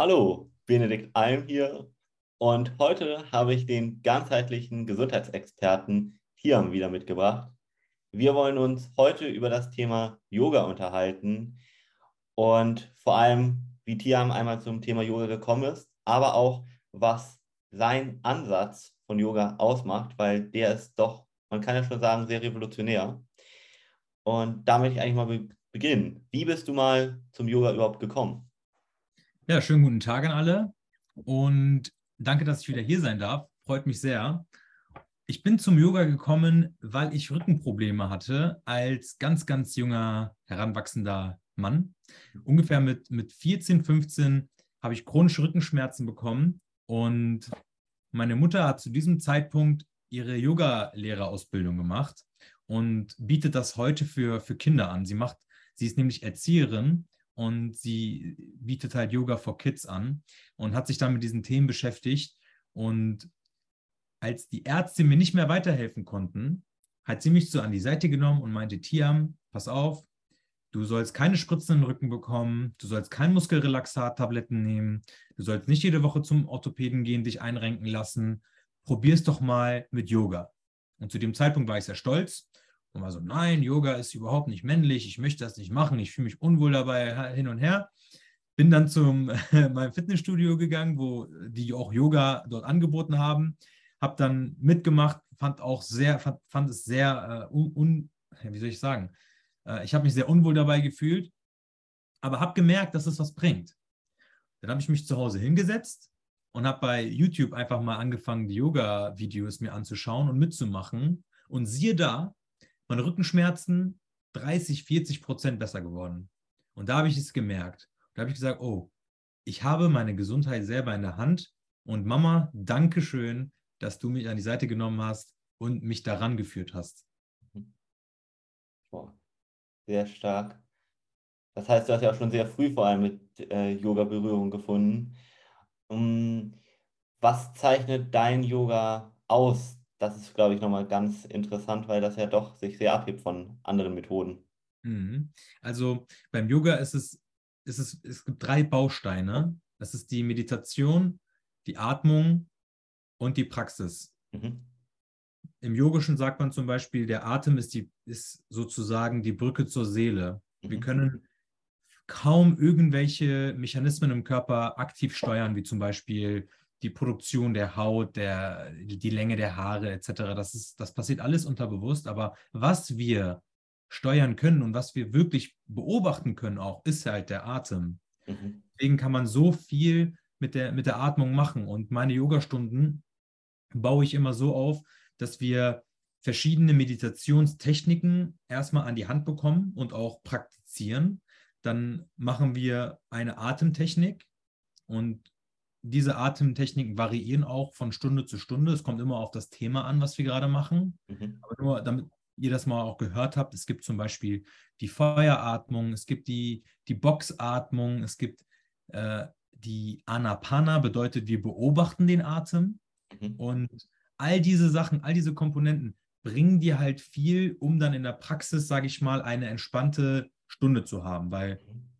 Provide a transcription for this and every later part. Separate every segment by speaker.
Speaker 1: Hallo, Benedikt Alm hier und heute habe ich den ganzheitlichen Gesundheitsexperten Tiam wieder mitgebracht. Wir wollen uns heute über das Thema Yoga unterhalten und vor allem, wie Tiam einmal zum Thema Yoga gekommen ist, aber auch, was sein Ansatz von Yoga ausmacht, weil der ist doch, man kann ja schon sagen, sehr revolutionär. Und da möchte ich eigentlich mal beginnen. Wie bist du mal zum Yoga überhaupt gekommen?
Speaker 2: Ja, schönen guten Tag an alle und danke, dass ich wieder hier sein darf. Freut mich sehr. Ich bin zum Yoga gekommen, weil ich Rückenprobleme hatte als ganz, ganz junger, heranwachsender Mann. Ungefähr mit, mit 14, 15 habe ich chronische Rückenschmerzen bekommen und meine Mutter hat zu diesem Zeitpunkt ihre Yoga-Lehrerausbildung gemacht und bietet das heute für, für Kinder an. Sie macht, sie ist nämlich Erzieherin und sie bietet halt Yoga for Kids an und hat sich dann mit diesen Themen beschäftigt. Und als die Ärzte mir nicht mehr weiterhelfen konnten, hat sie mich so an die Seite genommen und meinte, Tiam, pass auf, du sollst keine Spritzen den Rücken bekommen, du sollst kein Muskelrelaxat-Tabletten nehmen, du sollst nicht jede Woche zum Orthopäden gehen, dich einrenken lassen, probier es doch mal mit Yoga. Und zu dem Zeitpunkt war ich sehr stolz und war so, nein, Yoga ist überhaupt nicht männlich, ich möchte das nicht machen, ich fühle mich unwohl dabei hin und her. Bin dann zum meinem Fitnessstudio gegangen, wo die auch Yoga dort angeboten haben, habe dann mitgemacht, fand auch sehr, fand, fand es sehr äh, un, un, wie soll ich sagen, äh, ich habe mich sehr unwohl dabei gefühlt, aber habe gemerkt, dass es was bringt. Dann habe ich mich zu Hause hingesetzt und habe bei YouTube einfach mal angefangen, die Yoga-Videos mir anzuschauen und mitzumachen. Und siehe da, meine Rückenschmerzen 30, 40 Prozent besser geworden. Und da habe ich es gemerkt. Da habe ich gesagt, oh, ich habe meine Gesundheit selber in der Hand. Und Mama, danke schön, dass du mich an die Seite genommen hast und mich daran geführt hast.
Speaker 1: Boah, sehr stark. Das heißt, du hast ja auch schon sehr früh vor allem mit äh, Yoga Berührung gefunden. Um, was zeichnet dein Yoga aus, das ist, glaube ich, nochmal ganz interessant, weil das ja doch sich sehr abhebt von anderen Methoden.
Speaker 2: Mhm. Also beim Yoga ist es, ist es, es gibt drei Bausteine. Das ist die Meditation, die Atmung und die Praxis. Mhm. Im Yogischen sagt man zum Beispiel, der Atem ist, die, ist sozusagen die Brücke zur Seele. Mhm. Wir können kaum irgendwelche Mechanismen im Körper aktiv steuern, wie zum Beispiel die Produktion der Haut, der, die Länge der Haare etc. Das, ist, das passiert alles unterbewusst. Aber was wir steuern können und was wir wirklich beobachten können auch, ist halt der Atem. Mhm. Deswegen kann man so viel mit der, mit der Atmung machen. Und meine Yogastunden baue ich immer so auf, dass wir verschiedene Meditationstechniken erstmal an die Hand bekommen und auch praktizieren. Dann machen wir eine Atemtechnik und diese Atemtechniken variieren auch von Stunde zu Stunde. Es kommt immer auf das Thema an, was wir gerade machen. Mhm. Aber nur damit ihr das mal auch gehört habt, es gibt zum Beispiel die Feueratmung, es gibt die, die Boxatmung, es gibt äh, die Anapana, bedeutet, wir beobachten den Atem. Mhm. Und all diese Sachen, all diese Komponenten bringen dir halt viel, um dann in der Praxis, sage ich mal, eine entspannte Stunde zu haben, weil mhm.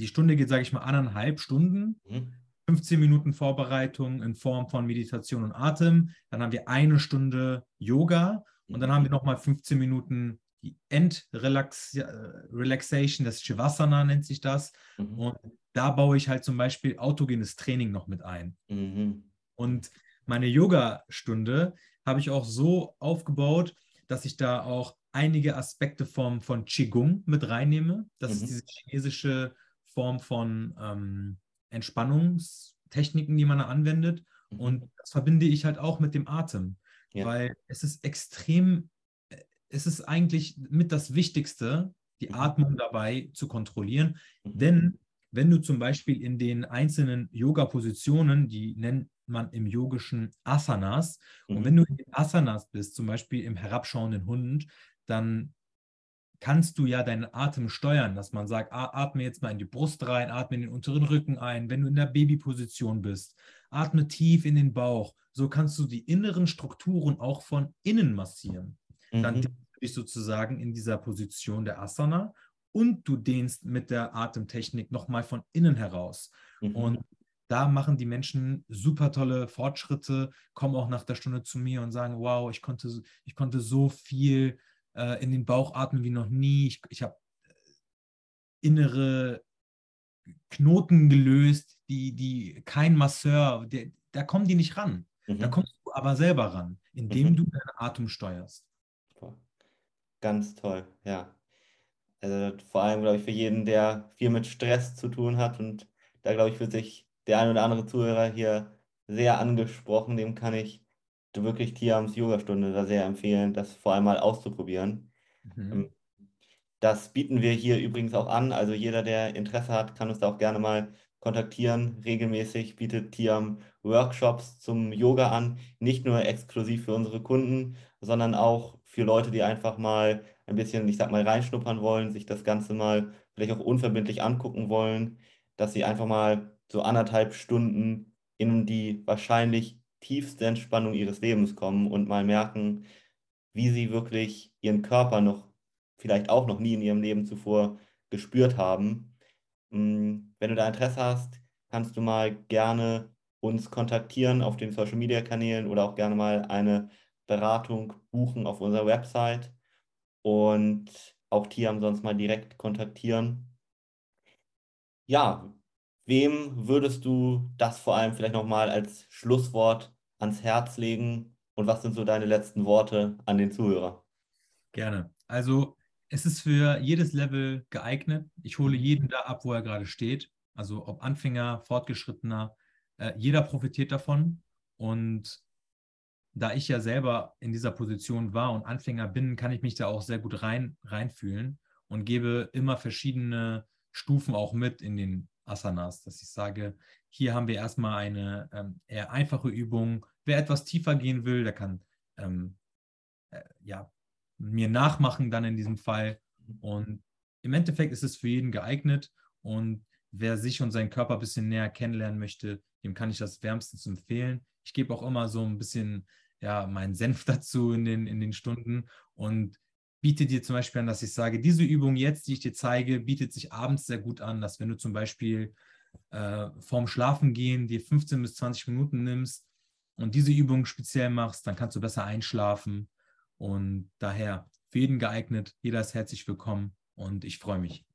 Speaker 2: die Stunde geht, sage ich mal, anderthalb Stunden. Mhm. 15 Minuten Vorbereitung in Form von Meditation und Atem. Dann haben wir eine Stunde Yoga und dann haben wir nochmal 15 Minuten die Endrelaxation, das Shavasana nennt sich das. Mhm. Und da baue ich halt zum Beispiel autogenes Training noch mit ein. Mhm. Und meine Yoga-Stunde habe ich auch so aufgebaut, dass ich da auch einige Aspekte vom, von Qigong mit reinnehme. Das mhm. ist diese chinesische Form von ähm, Entspannungstechniken, die man da anwendet. Mhm. Und das verbinde ich halt auch mit dem Atem, ja. weil es ist extrem, es ist eigentlich mit das Wichtigste, die mhm. Atmung dabei zu kontrollieren. Mhm. Denn wenn du zum Beispiel in den einzelnen Yoga-Positionen, die nennt man im Yogischen Asanas, und wenn du in den Asanas bist, zum Beispiel im herabschauenden Hund, dann kannst du ja deinen Atem steuern, dass man sagt, atme jetzt mal in die Brust rein, atme in den unteren Rücken ein, wenn du in der Babyposition bist, atme tief in den Bauch. So kannst du die inneren Strukturen auch von innen massieren. Mhm. Dann bist du sozusagen in dieser Position der Asana und du dehnst mit der Atemtechnik nochmal von innen heraus. Mhm. Und da machen die Menschen super tolle Fortschritte, kommen auch nach der Stunde zu mir und sagen, wow, ich konnte, ich konnte so viel äh, in den Bauch atmen wie noch nie. Ich, ich habe äh, innere Knoten gelöst, die, die kein Masseur, der, da kommen die nicht ran. Mhm. Da kommst du aber selber ran, indem mhm. du deinen Atem steuerst.
Speaker 1: Ganz toll, ja. Also vor allem, glaube ich, für jeden, der viel mit Stress zu tun hat und da, glaube ich, wird sich der ein oder andere Zuhörer hier sehr angesprochen, dem kann ich wirklich Tiams Yogastunde da sehr empfehlen, das vor allem mal auszuprobieren. Mhm. Ähm, das bieten wir hier übrigens auch an. Also jeder, der Interesse hat, kann uns da auch gerne mal kontaktieren. Regelmäßig bietet Tiam Workshops zum Yoga an, nicht nur exklusiv für unsere Kunden, sondern auch für Leute, die einfach mal ein bisschen, ich sag mal, reinschnuppern wollen, sich das Ganze mal vielleicht auch unverbindlich angucken wollen, dass sie einfach mal so anderthalb Stunden in die wahrscheinlich tiefste Entspannung ihres Lebens kommen und mal merken, wie sie wirklich ihren Körper noch, vielleicht auch noch nie in ihrem Leben zuvor gespürt haben. Mm, wenn du da Interesse hast, kannst du mal gerne uns kontaktieren auf den Social Media Kanälen oder auch gerne mal eine Beratung buchen auf unserer Website und auch Tiam sonst mal direkt kontaktieren. Ja, Wem würdest du das vor allem vielleicht nochmal als Schlusswort ans Herz legen? Und was sind so deine letzten Worte an den Zuhörer?
Speaker 2: Gerne. Also es ist für jedes Level geeignet. Ich hole jeden da ab, wo er gerade steht. Also ob Anfänger, Fortgeschrittener, äh, jeder profitiert davon. Und da ich ja selber in dieser Position war und Anfänger bin, kann ich mich da auch sehr gut rein, reinfühlen und gebe immer verschiedene Stufen auch mit in den Asanas, dass ich sage, hier haben wir erstmal eine ähm, eher einfache Übung. Wer etwas tiefer gehen will, der kann ähm, äh, ja, mir nachmachen dann in diesem Fall. Und im Endeffekt ist es für jeden geeignet. Und wer sich und seinen Körper ein bisschen näher kennenlernen möchte, dem kann ich das wärmstens empfehlen. Ich gebe auch immer so ein bisschen ja, meinen Senf dazu in den, in den Stunden. Und biete dir zum Beispiel an, dass ich sage, diese Übung jetzt, die ich dir zeige, bietet sich abends sehr gut an, dass wenn du zum Beispiel äh, vorm Schlafengehen dir 15 bis 20 Minuten nimmst und diese Übung speziell machst, dann kannst du besser einschlafen. Und daher für jeden geeignet, jeder ist herzlich willkommen und ich freue mich.